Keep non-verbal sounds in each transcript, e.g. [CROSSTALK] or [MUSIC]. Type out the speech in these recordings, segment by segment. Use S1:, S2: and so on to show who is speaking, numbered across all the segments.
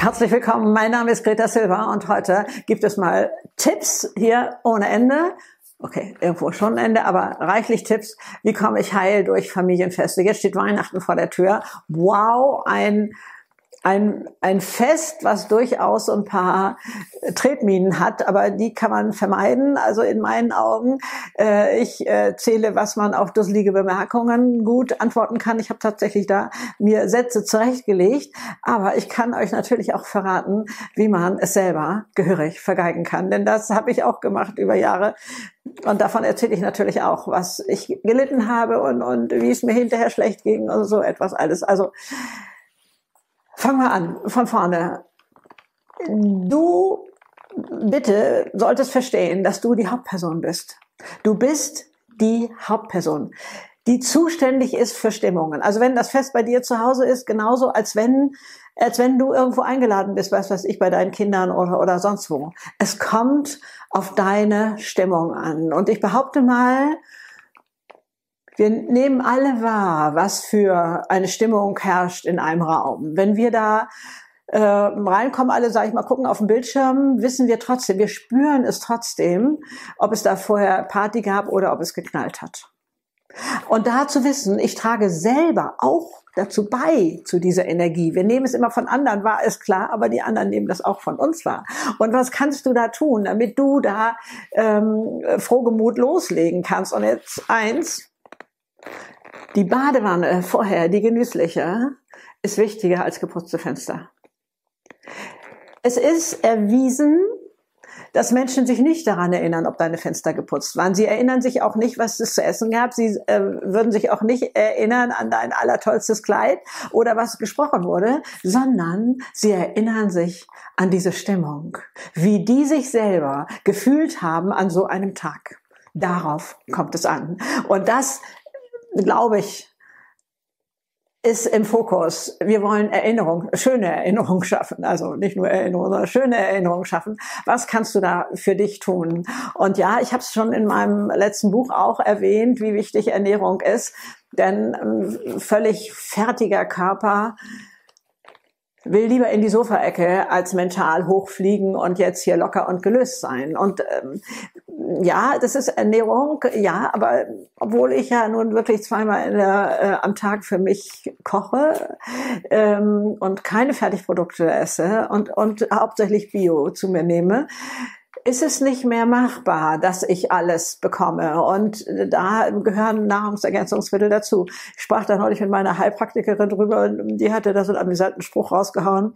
S1: Herzlich willkommen. Mein Name ist Greta Silva und heute gibt es mal Tipps hier ohne Ende. Okay, irgendwo schon Ende, aber reichlich Tipps. Wie komme ich heil durch Familienfeste? Jetzt steht Weihnachten vor der Tür. Wow, ein ein, ein Fest, was durchaus so ein paar Tretminen hat, aber die kann man vermeiden. Also in meinen Augen, äh, ich äh, zähle, was man auf dusselige Bemerkungen gut antworten kann. Ich habe tatsächlich da mir Sätze zurechtgelegt, aber ich kann euch natürlich auch verraten, wie man es selber gehörig vergeigen kann. Denn das habe ich auch gemacht über Jahre. Und davon erzähle ich natürlich auch, was ich gelitten habe und, und wie es mir hinterher schlecht ging und so etwas alles. Also Fangen wir an, von vorne. Du bitte solltest verstehen, dass du die Hauptperson bist. Du bist die Hauptperson, die zuständig ist für Stimmungen. Also wenn das Fest bei dir zu Hause ist, genauso als wenn, als wenn du irgendwo eingeladen bist, was weiß ich, bei deinen Kindern oder, oder sonst wo. Es kommt auf deine Stimmung an. Und ich behaupte mal, wir nehmen alle wahr, was für eine Stimmung herrscht in einem Raum. Wenn wir da äh, reinkommen, alle, sage ich mal, gucken auf den Bildschirm, wissen wir trotzdem, wir spüren es trotzdem, ob es da vorher Party gab oder ob es geknallt hat. Und da zu wissen, ich trage selber auch dazu bei, zu dieser Energie. Wir nehmen es immer von anderen wahr, ist klar, aber die anderen nehmen das auch von uns wahr. Und was kannst du da tun, damit du da ähm, frohgemut loslegen kannst? Und jetzt eins, die Badewanne vorher, die genüssliche, ist wichtiger als geputzte Fenster. Es ist erwiesen, dass Menschen sich nicht daran erinnern, ob deine Fenster geputzt waren. Sie erinnern sich auch nicht, was es zu essen gab. Sie äh, würden sich auch nicht erinnern an dein allertollstes Kleid oder was gesprochen wurde, sondern sie erinnern sich an diese Stimmung, wie die sich selber gefühlt haben an so einem Tag. Darauf kommt es an. Und das glaube ich, ist im Fokus. Wir wollen Erinnerung, schöne Erinnerung schaffen. Also nicht nur Erinnerung, sondern schöne Erinnerung schaffen. Was kannst du da für dich tun? Und ja, ich habe es schon in meinem letzten Buch auch erwähnt, wie wichtig Ernährung ist. Denn ähm, völlig fertiger Körper will lieber in die Sofaecke als mental hochfliegen und jetzt hier locker und gelöst sein. Und ähm, ja, das ist Ernährung, ja, aber obwohl ich ja nun wirklich zweimal der, äh, am Tag für mich koche ähm, und keine Fertigprodukte esse und, und hauptsächlich Bio zu mir nehme, ist es nicht mehr machbar, dass ich alles bekomme. Und da gehören Nahrungsergänzungsmittel dazu. Ich sprach da neulich mit meiner Heilpraktikerin drüber die hatte da so einen amüsanten Spruch rausgehauen,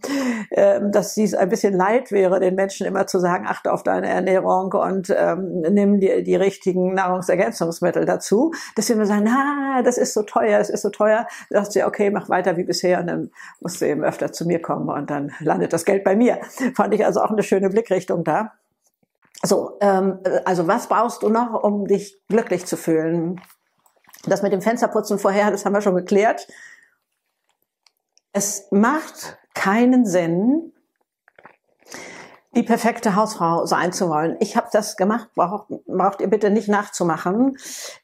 S1: ähm, dass sie es ein bisschen leid wäre, den Menschen immer zu sagen, achte auf deine Ernährung und ähm, nimm die, die richtigen Nahrungsergänzungsmittel dazu. Dass sie immer sagen, na, das ist so teuer, es ist so teuer. Da sagt sie, okay, mach weiter wie bisher und dann musst du eben öfter zu mir kommen und dann landet das Geld bei mir. Fand ich also auch eine schöne Blickrichtung da. So, ähm, also was brauchst du noch, um dich glücklich zu fühlen? Das mit dem Fensterputzen vorher, das haben wir schon geklärt. Es macht keinen Sinn, die perfekte Hausfrau sein zu wollen. Ich habe das gemacht, braucht, braucht ihr bitte nicht nachzumachen.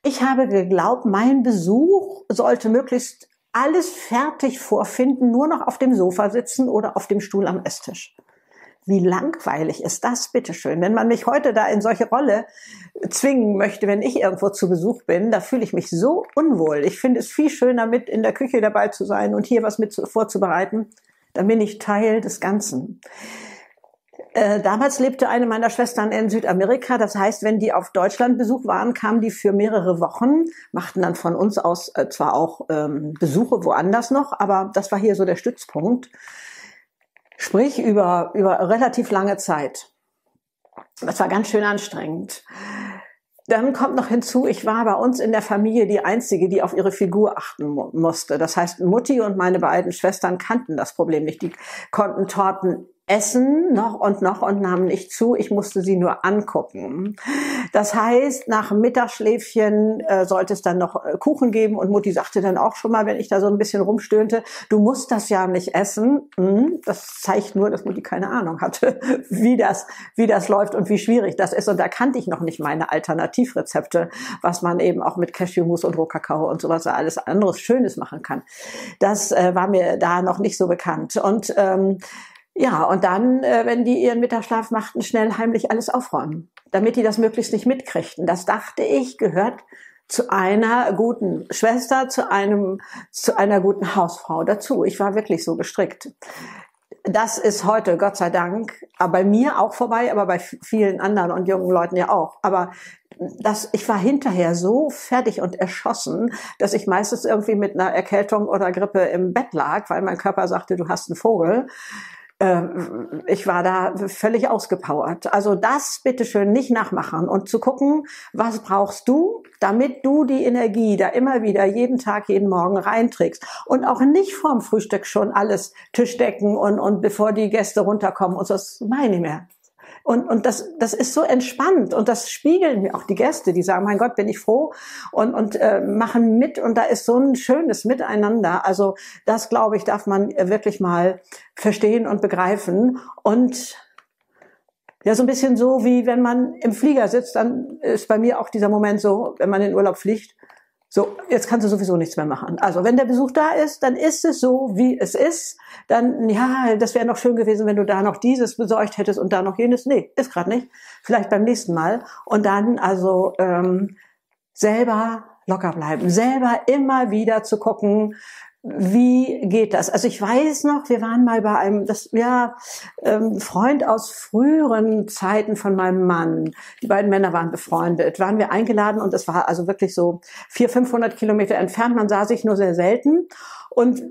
S1: Ich habe geglaubt, mein Besuch sollte möglichst alles fertig vorfinden, nur noch auf dem Sofa sitzen oder auf dem Stuhl am Esstisch. Wie langweilig ist das, bitteschön? Wenn man mich heute da in solche Rolle zwingen möchte, wenn ich irgendwo zu Besuch bin, da fühle ich mich so unwohl. Ich finde es viel schöner, mit in der Küche dabei zu sein und hier was mit vorzubereiten. Dann bin ich Teil des Ganzen. Äh, damals lebte eine meiner Schwestern in Südamerika. Das heißt, wenn die auf Deutschlandbesuch waren, kamen die für mehrere Wochen, machten dann von uns aus äh, zwar auch ähm, Besuche woanders noch, aber das war hier so der Stützpunkt. Sprich über, über relativ lange Zeit. Das war ganz schön anstrengend. Dann kommt noch hinzu, ich war bei uns in der Familie die Einzige, die auf ihre Figur achten musste. Das heißt, Mutti und meine beiden Schwestern kannten das Problem nicht. Die konnten Torten essen noch und noch und nahmen nicht zu. Ich musste sie nur angucken. Das heißt, nach Mittagsschläfchen äh, sollte es dann noch äh, Kuchen geben und Mutti sagte dann auch schon mal, wenn ich da so ein bisschen rumstöhnte, du musst das ja nicht essen. Hm, das zeigt nur, dass Mutti keine Ahnung hatte, [LAUGHS] wie das, wie das läuft und wie schwierig das ist. Und da kannte ich noch nicht meine Alternativrezepte, was man eben auch mit Cashewmus und Rohkakao und sowas alles anderes Schönes machen kann. Das äh, war mir da noch nicht so bekannt. Und ähm, Ja, und dann, äh, wenn die ihren Mittagsschlaf machten, schnell heimlich alles aufräumen, damit die das möglichst nicht mitkriegten. Das dachte ich, gehört zu einer guten Schwester, zu einem, zu einer guten Hausfrau dazu. Ich war wirklich so gestrickt. Das ist heute, Gott sei Dank, bei mir auch vorbei, aber bei vielen anderen und jungen Leuten ja auch. Aber das, ich war hinterher so fertig und erschossen, dass ich meistens irgendwie mit einer Erkältung oder Grippe im Bett lag, weil mein Körper sagte, du hast einen Vogel. Ähm, ich war da völlig ausgepowert. Also das bitteschön nicht nachmachen und zu gucken, was brauchst du, damit du die Energie da immer wieder jeden Tag, jeden Morgen reinträgst. Und auch nicht vorm Frühstück schon alles Tischdecken und, und bevor die Gäste runterkommen und so, das meine ich mehr. Und, und das, das ist so entspannt. Und das spiegeln mir auch die Gäste, die sagen, mein Gott, bin ich froh. Und, und äh, machen mit. Und da ist so ein schönes Miteinander. Also das, glaube ich, darf man wirklich mal verstehen und begreifen. Und ja, so ein bisschen so, wie wenn man im Flieger sitzt, dann ist bei mir auch dieser Moment so, wenn man in Urlaub fliegt, so, jetzt kannst du sowieso nichts mehr machen. Also wenn der Besuch da ist, dann ist es so, wie es ist. Dann, ja, das wäre noch schön gewesen, wenn du da noch dieses besorgt hättest und da noch jenes. Nee, ist gerade nicht. Vielleicht beim nächsten Mal. Und dann also ähm, selber locker bleiben, selber immer wieder zu gucken, wie geht das? Also ich weiß noch, wir waren mal bei einem, das ja ähm, Freund aus früheren Zeiten von meinem Mann. Die beiden Männer waren befreundet. Waren wir eingeladen und es war also wirklich so vier, 500 Kilometer entfernt. Man sah sich nur sehr selten und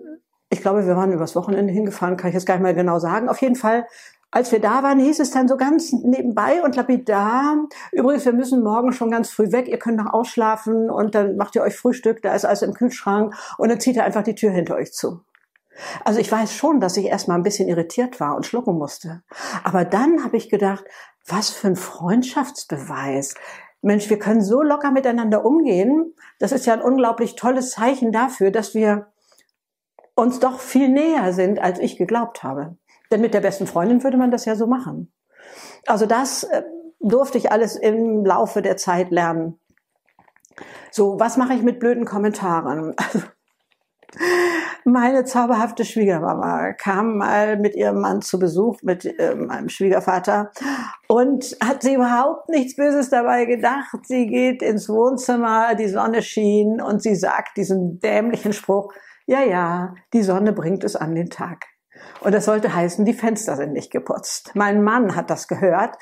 S1: ich glaube, wir waren übers Wochenende hingefahren, kann ich jetzt gar nicht mehr genau sagen. Auf jeden Fall als wir da waren, hieß es dann so ganz nebenbei und lapidar, übrigens, wir müssen morgen schon ganz früh weg, ihr könnt noch ausschlafen und dann macht ihr euch Frühstück, da ist alles im Kühlschrank und dann zieht ihr einfach die Tür hinter euch zu. Also ich weiß schon, dass ich erstmal ein bisschen irritiert war und schlucken musste. Aber dann habe ich gedacht, was für ein Freundschaftsbeweis. Mensch, wir können so locker miteinander umgehen. Das ist ja ein unglaublich tolles Zeichen dafür, dass wir uns doch viel näher sind, als ich geglaubt habe. Denn mit der besten Freundin würde man das ja so machen. Also das äh, durfte ich alles im Laufe der Zeit lernen. So, was mache ich mit blöden Kommentaren? [LAUGHS] meine zauberhafte Schwiegermama kam mal mit ihrem Mann zu Besuch, mit äh, meinem Schwiegervater, und hat sie überhaupt nichts Böses dabei gedacht. Sie geht ins Wohnzimmer, die Sonne schien und sie sagt diesen dämlichen Spruch, ja, ja, die Sonne bringt es an den Tag. Und das sollte heißen, die Fenster sind nicht geputzt. Mein Mann hat das gehört,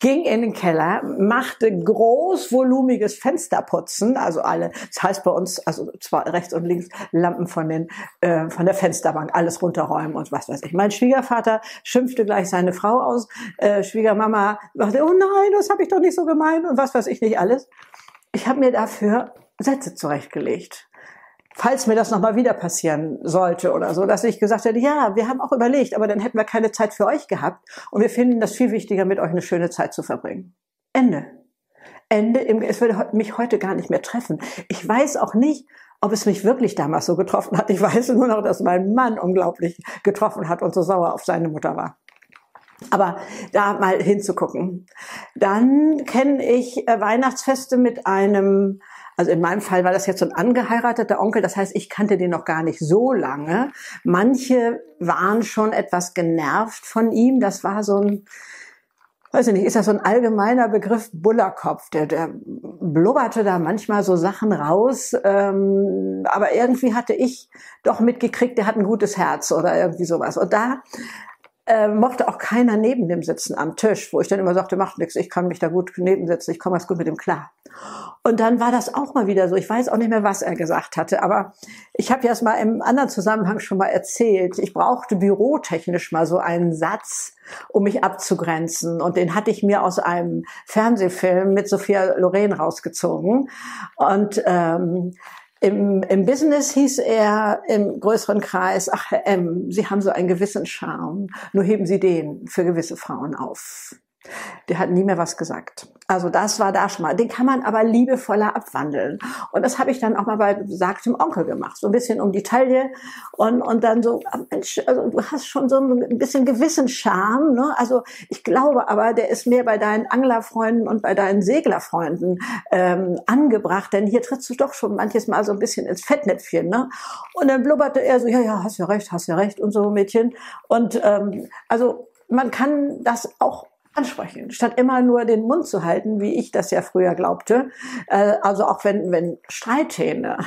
S1: ging in den Keller, machte großvolumiges Fensterputzen, also alle, das heißt bei uns, also zwar rechts und links Lampen von den äh, von der Fensterbank, alles runterräumen und was weiß ich. Mein Schwiegervater schimpfte gleich seine Frau aus, äh, Schwiegermama sagte, oh nein, das habe ich doch nicht so gemeint und was weiß ich nicht alles. Ich habe mir dafür Sätze zurechtgelegt falls mir das nochmal wieder passieren sollte oder so, dass ich gesagt hätte, ja, wir haben auch überlegt, aber dann hätten wir keine Zeit für euch gehabt und wir finden das viel wichtiger, mit euch eine schöne Zeit zu verbringen. Ende. Ende. Im, es würde mich heute gar nicht mehr treffen. Ich weiß auch nicht, ob es mich wirklich damals so getroffen hat. Ich weiß nur noch, dass mein Mann unglaublich getroffen hat und so sauer auf seine Mutter war. Aber da mal hinzugucken. Dann kenne ich äh, Weihnachtsfeste mit einem also in meinem Fall war das jetzt so ein angeheirateter Onkel, das heißt, ich kannte den noch gar nicht so lange. Manche waren schon etwas genervt von ihm. Das war so ein, weiß ich nicht, ist das so ein allgemeiner Begriff Bullerkopf? Der, der blubberte da manchmal so Sachen raus, ähm, aber irgendwie hatte ich doch mitgekriegt, der hat ein gutes Herz oder irgendwie sowas. Und da äh, mochte auch keiner neben dem sitzen am Tisch, wo ich dann immer sagte, macht nichts, ich kann mich da gut nebensetzen, ich komme ganz gut mit ihm klar. Und dann war das auch mal wieder so. Ich weiß auch nicht mehr, was er gesagt hatte, aber ich habe ja es mal im anderen Zusammenhang schon mal erzählt. Ich brauchte bürotechnisch mal so einen Satz, um mich abzugrenzen. Und den hatte ich mir aus einem Fernsehfilm mit Sophia Loren rausgezogen. Und ähm, im, Im Business hieß er im größeren Kreis, ach Herr M., Sie haben so einen gewissen Charme, nur heben Sie den für gewisse Frauen auf. Der hat nie mehr was gesagt. Also das war da schon mal. Den kann man aber liebevoller abwandeln. Und das habe ich dann auch mal bei besagtem Onkel gemacht. So ein bisschen um die Taille und, und dann so, ah, Mensch, also du hast schon so ein bisschen gewissen Charme. Ne? Also ich glaube aber, der ist mehr bei deinen Anglerfreunden und bei deinen Seglerfreunden ähm, angebracht. Denn hier trittst du doch schon manches Mal so ein bisschen ins Fettnäpfchen. Ne? Und dann blubberte er so, ja, ja, hast ja recht, hast ja recht und so, Mädchen. Und ähm, also man kann das auch ansprechen, statt immer nur den Mund zu halten, wie ich das ja früher glaubte. Äh, also auch wenn, wenn Streithähne,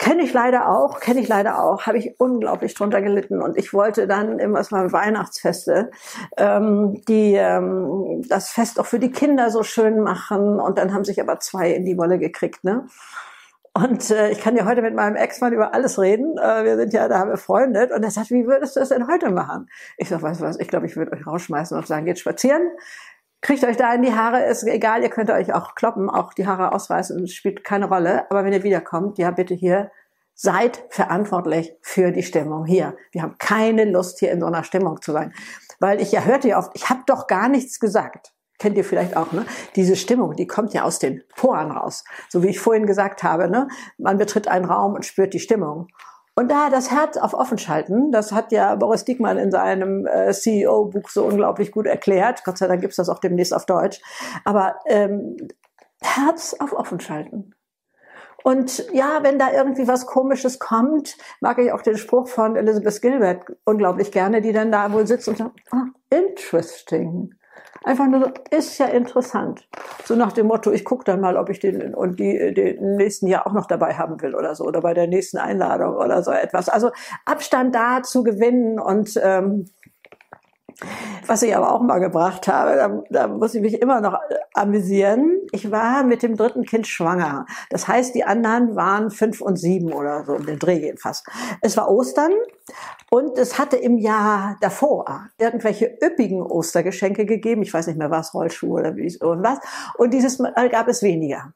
S1: kenne ich leider auch, kenne ich leider auch, habe ich unglaublich drunter gelitten und ich wollte dann immer mal Weihnachtsfeste, ähm, die ähm, das Fest auch für die Kinder so schön machen und dann haben sich aber zwei in die Wolle gekriegt, ne? Und äh, ich kann ja heute mit meinem Ex-Mann über alles reden. Äh, wir sind ja da befreundet. Und er sagt, wie würdest du das denn heute machen? Ich sag, weißt du was, ich glaube, ich würde euch rausschmeißen und sagen, geht spazieren. Kriegt euch da in die Haare, ist egal, ihr könnt euch auch kloppen, auch die Haare ausreißen, spielt keine Rolle. Aber wenn ihr wiederkommt, ja bitte hier, seid verantwortlich für die Stimmung hier. Wir haben keine Lust, hier in so einer Stimmung zu sein. Weil ich ja hörte ja oft, ich habe doch gar nichts gesagt kennt ihr vielleicht auch, ne? Diese Stimmung, die kommt ja aus den Poren raus. So wie ich vorhin gesagt habe, ne? Man betritt einen Raum und spürt die Stimmung. Und da das Herz auf offen schalten, das hat ja Boris Diekmann in seinem äh, CEO-Buch so unglaublich gut erklärt. Gott sei Dank gibt's das auch demnächst auf Deutsch. Aber ähm, Herz auf offen schalten. Und ja, wenn da irgendwie was Komisches kommt, mag ich auch den Spruch von Elizabeth Gilbert unglaublich gerne, die dann da wohl sitzt und sagt, ah, interesting. Einfach nur, ist ja interessant. So nach dem Motto, ich gucke dann mal, ob ich den und die den nächsten Jahr auch noch dabei haben will oder so oder bei der nächsten Einladung oder so etwas. Also Abstand da zu gewinnen und ähm, was ich aber auch mal gebracht habe, da, da muss ich mich immer noch amüsieren. Ich war mit dem dritten Kind schwanger. Das heißt, die anderen waren fünf und sieben oder so, um den Dreh jedenfalls. Es war Ostern und es hatte im Jahr davor irgendwelche üppigen Ostergeschenke gegeben. Ich weiß nicht mehr was, Rollschuhe oder wie irgendwas. Und dieses Mal gab es weniger.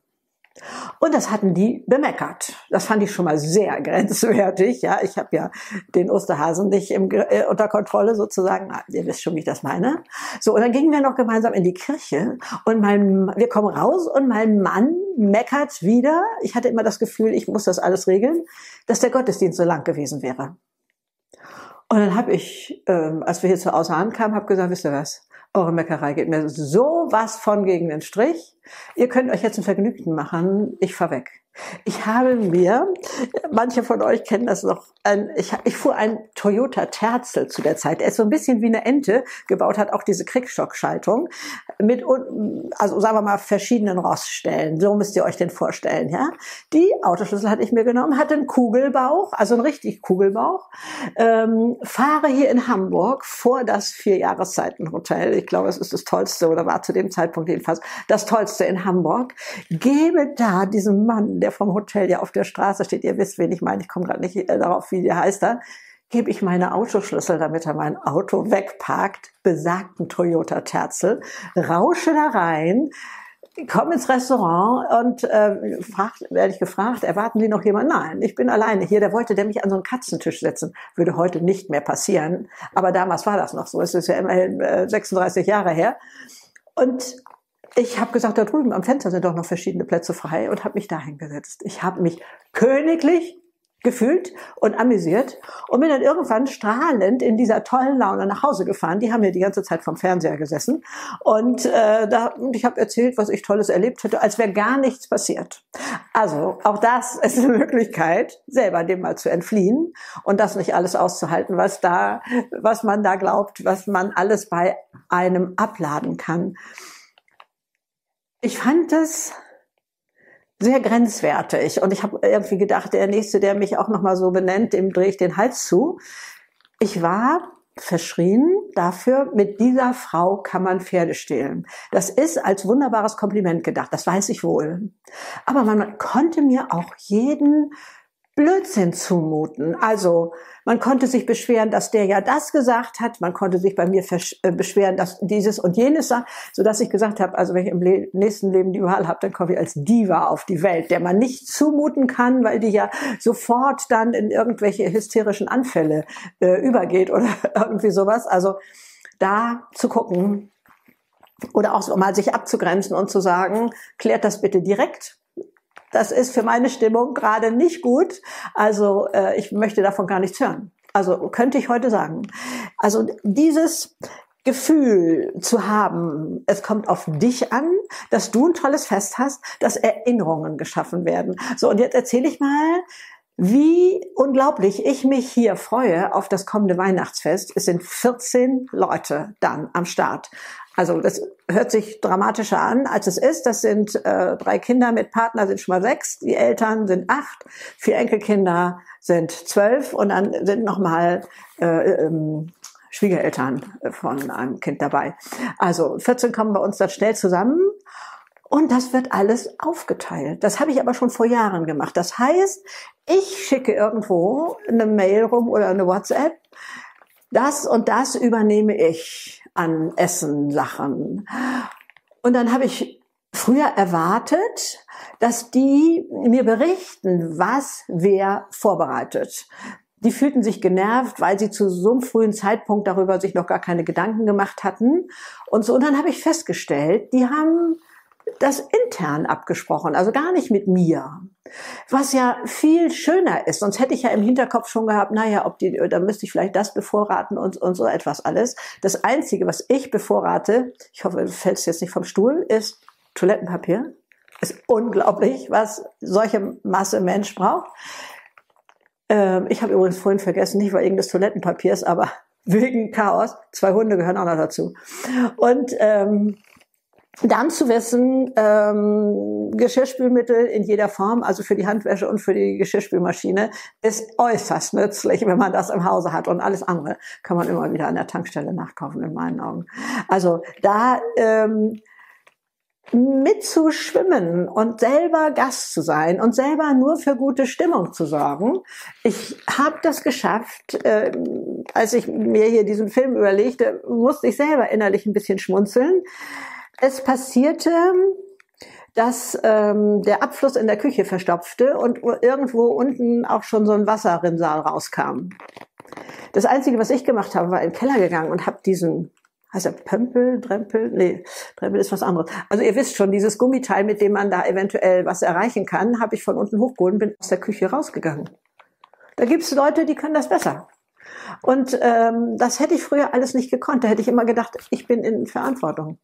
S1: Und das hatten die bemeckert. Das fand ich schon mal sehr [LAUGHS] grenzwertig. Ja, ich habe ja den Osterhasen nicht im, äh, unter Kontrolle sozusagen. Na, ihr wisst schon, wie ich das meine. So, und dann gingen wir noch gemeinsam in die Kirche und mein, wir kommen raus und mein Mann meckert wieder. Ich hatte immer das Gefühl, ich muss das alles regeln, dass der Gottesdienst so lang gewesen wäre. Und dann habe ich, ähm, als wir hier zu Hause ankamen, habe gesagt, wisst ihr was? Eure Meckerei geht mir so was von gegen den Strich. Ihr könnt euch jetzt ein Vergnügen machen. Ich fahr weg. Ich habe mir, manche von euch kennen das noch, ein, ich, ich fuhr ein Toyota Terzel zu der Zeit. Er ist so ein bisschen wie eine Ente gebaut, hat auch diese Kriegstockschaltung mit, also sagen wir mal, verschiedenen Roststellen. So müsst ihr euch den vorstellen, ja. Die Autoschlüssel hatte ich mir genommen, hatte einen Kugelbauch, also einen richtig Kugelbauch. Ähm, fahre hier in Hamburg vor das Vier-Jahreszeiten-Hotel. Ich glaube, es ist das tollste oder war zu dem Zeitpunkt jedenfalls das tollste in Hamburg. Gebe da diesem Mann, der vom Hotel ja auf der Straße steht, ihr wisst, wen ich meine, ich komme gerade nicht äh, darauf, wie der heißt da, gebe ich meine Autoschlüssel, damit er mein Auto wegparkt, besagten Toyota Terzel, rausche da rein, komme ins Restaurant und äh, fragt, werde ich gefragt, erwarten Sie noch jemanden? Nein, ich bin alleine hier. Der wollte der mich an so einen Katzentisch setzen. Würde heute nicht mehr passieren. Aber damals war das noch so. Es ist ja immerhin äh, 36 Jahre her. Und ich habe gesagt, da drüben am Fenster sind doch noch verschiedene Plätze frei und habe mich da hingesetzt. Ich habe mich königlich gefühlt und amüsiert und bin dann irgendwann strahlend in dieser tollen Laune nach Hause gefahren. Die haben ja die ganze Zeit vom Fernseher gesessen und äh, da ich habe erzählt, was ich Tolles erlebt hätte, als wäre gar nichts passiert. Also auch das [LAUGHS] ist eine Möglichkeit, selber dem mal zu entfliehen und das nicht alles auszuhalten, was da, was man da glaubt, was man alles bei einem abladen kann. Ich fand es sehr grenzwertig und ich habe irgendwie gedacht, der nächste, der mich auch noch mal so benennt, dem drehe ich den Hals zu. Ich war verschrien dafür, mit dieser Frau kann man Pferde stehlen. Das ist als wunderbares Kompliment gedacht, das weiß ich wohl. Aber man konnte mir auch jeden Blödsinn zumuten. Also man konnte sich beschweren, dass der ja das gesagt hat. Man konnte sich bei mir äh, beschweren, dass dieses und jenes sagt, so dass ich gesagt habe, also wenn ich im Le nächsten Leben die Wahl habe, dann komme ich als Diva auf die Welt, der man nicht zumuten kann, weil die ja sofort dann in irgendwelche hysterischen Anfälle äh, übergeht oder [LAUGHS] irgendwie sowas. Also da zu gucken, Oder auch so mal sich abzugrenzen und zu sagen, klärt das bitte direkt. Das ist für meine Stimmung gerade nicht gut. Also äh, ich möchte davon gar nichts hören. Also könnte ich heute sagen. Also dieses Gefühl zu haben, es kommt auf dich an, dass du ein tolles Fest hast, dass Erinnerungen geschaffen werden. So, und jetzt erzähle ich mal, wie unglaublich ich mich hier freue auf das kommende Weihnachtsfest. Es sind 14 Leute dann am Start. Also das hört sich dramatischer an, als es ist. Das sind äh, drei Kinder mit Partner, sind schon mal sechs. Die Eltern sind acht. Vier Enkelkinder sind zwölf. Und dann sind noch mal äh, ähm, Schwiegereltern von einem Kind dabei. Also 14 kommen bei uns dann schnell zusammen. Und das wird alles aufgeteilt. Das habe ich aber schon vor Jahren gemacht. Das heißt, ich schicke irgendwo eine Mail rum oder eine WhatsApp. Das und das übernehme ich an Essen, Sachen. Und dann habe ich früher erwartet, dass die mir berichten, was wer vorbereitet. Die fühlten sich genervt, weil sie zu so einem frühen Zeitpunkt darüber sich noch gar keine Gedanken gemacht hatten. Und so, und dann habe ich festgestellt, die haben das intern abgesprochen, also gar nicht mit mir. Was ja viel schöner ist, sonst hätte ich ja im Hinterkopf schon gehabt, naja, ob die, da müsste ich vielleicht das bevorraten und, und so etwas alles. Das Einzige, was ich bevorrate, ich hoffe, du fällst jetzt nicht vom Stuhl, ist Toilettenpapier. Ist unglaublich, was solche Masse Mensch braucht. Ähm, ich habe übrigens vorhin vergessen, nicht wegen des Toilettenpapiers, aber [LAUGHS] wegen Chaos. Zwei Hunde gehören auch noch dazu. Und ähm, dann zu wissen, ähm, Geschirrspülmittel in jeder Form, also für die Handwäsche und für die Geschirrspülmaschine, ist äußerst nützlich, wenn man das im Hause hat. Und alles andere kann man immer wieder an der Tankstelle nachkaufen, in meinen Augen. Also da ähm, mitzuschwimmen und selber Gast zu sein und selber nur für gute Stimmung zu sorgen. Ich habe das geschafft. Äh, als ich mir hier diesen Film überlegte, musste ich selber innerlich ein bisschen schmunzeln es passierte, dass ähm, der Abfluss in der Küche verstopfte und irgendwo unten auch schon so ein Wasserrinnsal rauskam. Das Einzige, was ich gemacht habe, war in den Keller gegangen und habe diesen, heißt er Pömpel, Drempel? Nee, Drempel ist was anderes. Also ihr wisst schon, dieses Gummiteil, mit dem man da eventuell was erreichen kann, habe ich von unten hochgeholt und bin aus der Küche rausgegangen. Da gibt es Leute, die können das besser. Und ähm, das hätte ich früher alles nicht gekonnt. Da hätte ich immer gedacht, ich bin in Verantwortung.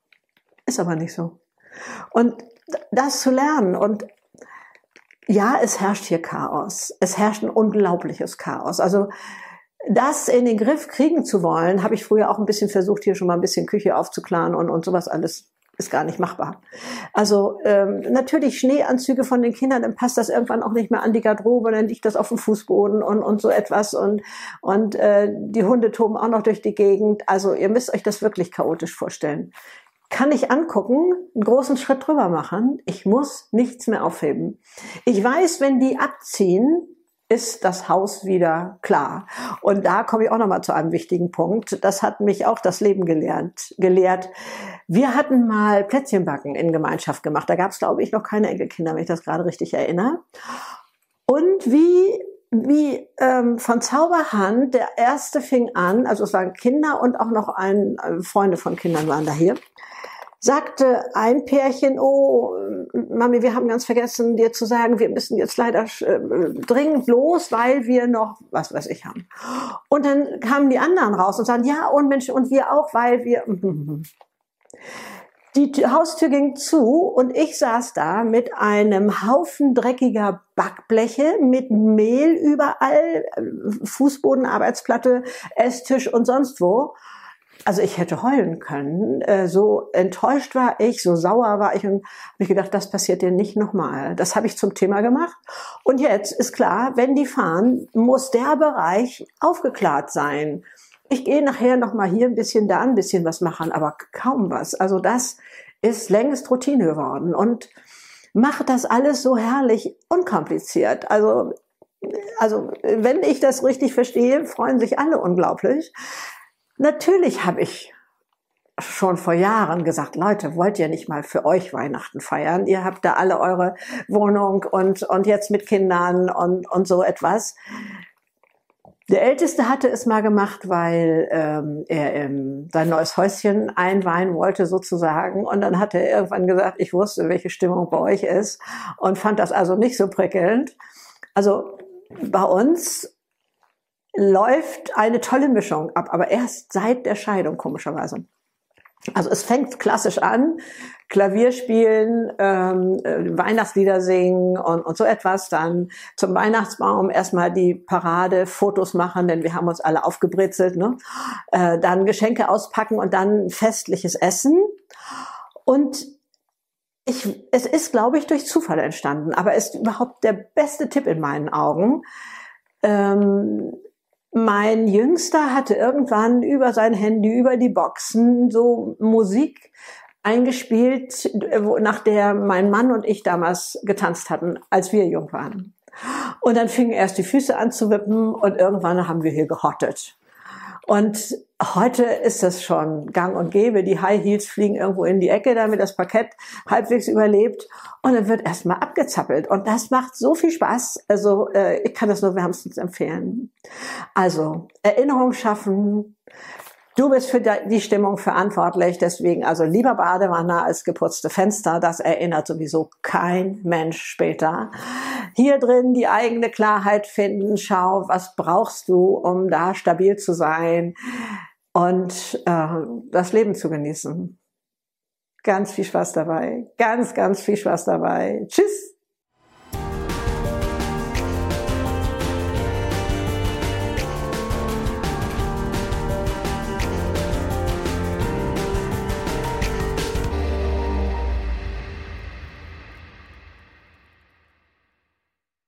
S1: Ist aber nicht so. Und das zu lernen und ja, es herrscht hier Chaos. Es herrscht ein unglaubliches Chaos. Also das in den Griff kriegen zu wollen, habe ich früher auch ein bisschen versucht, hier schon mal ein bisschen Küche aufzuklaren und, und sowas alles ist gar nicht machbar. Also ähm, natürlich Schneeanzüge von den Kindern, dann passt das irgendwann auch nicht mehr an die Garderobe, dann liegt das auf dem Fußboden und, und so etwas und, und äh, die Hunde toben auch noch durch die Gegend. Also ihr müsst euch das wirklich chaotisch vorstellen kann ich angucken, einen großen Schritt drüber machen. Ich muss nichts mehr aufheben. Ich weiß, wenn die abziehen, ist das Haus wieder klar. Und da komme ich auch noch mal zu einem wichtigen Punkt. Das hat mich auch das Leben gelernt, gelehrt. Wir hatten mal Plätzchenbacken in Gemeinschaft gemacht. Da gab es, glaube ich, noch keine Enkelkinder, wenn ich das gerade richtig erinnere. Und wie wie ähm, von Zauberhand, der erste fing an, also es waren Kinder und auch noch ein, äh, Freunde von Kindern waren da hier sagte ein Pärchen, oh, Mami, wir haben ganz vergessen, dir zu sagen, wir müssen jetzt leider äh, dringend los, weil wir noch, was weiß ich, haben. Und dann kamen die anderen raus und sagten, ja, und Menschen, und wir auch, weil wir, [LAUGHS] die Haustür ging zu und ich saß da mit einem Haufen dreckiger Backbleche, mit Mehl überall, Fußboden, Arbeitsplatte, Esstisch und sonst wo also ich hätte heulen können. Äh, so enttäuscht war ich, so sauer war ich und habe ich gedacht, das passiert dir nicht nochmal. Das habe ich zum Thema gemacht. Und jetzt ist klar, wenn die fahren, muss der Bereich aufgeklärt sein. Ich gehe nachher nochmal hier ein bisschen, da ein bisschen was machen, aber kaum was. Also das ist längst Routine geworden und macht das alles so herrlich unkompliziert. Also also wenn ich das richtig verstehe, freuen sich alle unglaublich. Natürlich habe ich schon vor Jahren gesagt, Leute, wollt ihr nicht mal für euch Weihnachten feiern? Ihr habt da alle eure Wohnung und, und jetzt mit Kindern und, und so etwas. Der Älteste hatte es mal gemacht, weil ähm, er in sein neues Häuschen einweihen wollte sozusagen. Und dann hat er irgendwann gesagt, ich wusste, welche Stimmung bei euch ist und fand das also nicht so prickelnd. Also bei uns läuft eine tolle Mischung ab, aber erst seit der Scheidung komischerweise. Also es fängt klassisch an, Klavier spielen, ähm, äh, Weihnachtslieder singen und, und so etwas. Dann zum Weihnachtsbaum erstmal die Parade, Fotos machen, denn wir haben uns alle aufgebritzelt. Ne? Äh, dann Geschenke auspacken und dann festliches Essen. Und ich, es ist, glaube ich, durch Zufall entstanden, aber ist überhaupt der beste Tipp in meinen Augen. Ähm, mein Jüngster hatte irgendwann über sein Handy, über die Boxen so Musik eingespielt, nach der mein Mann und ich damals getanzt hatten, als wir jung waren. Und dann fingen erst die Füße an zu wippen und irgendwann haben wir hier gehottet. Und heute ist das schon gang und gäbe. Die High Heels fliegen irgendwo in die Ecke, damit das Parkett halbwegs überlebt. Und dann wird erstmal abgezappelt. Und das macht so viel Spaß. Also äh, ich kann das nur wärmstens empfehlen. Also Erinnerung schaffen, Du bist für die Stimmung verantwortlich, deswegen also lieber Badewanne als geputzte Fenster. Das erinnert sowieso kein Mensch später. Hier drin die eigene Klarheit finden. Schau, was brauchst du, um da stabil zu sein und äh, das Leben zu genießen. Ganz viel Spaß dabei. Ganz, ganz viel Spaß dabei. Tschüss.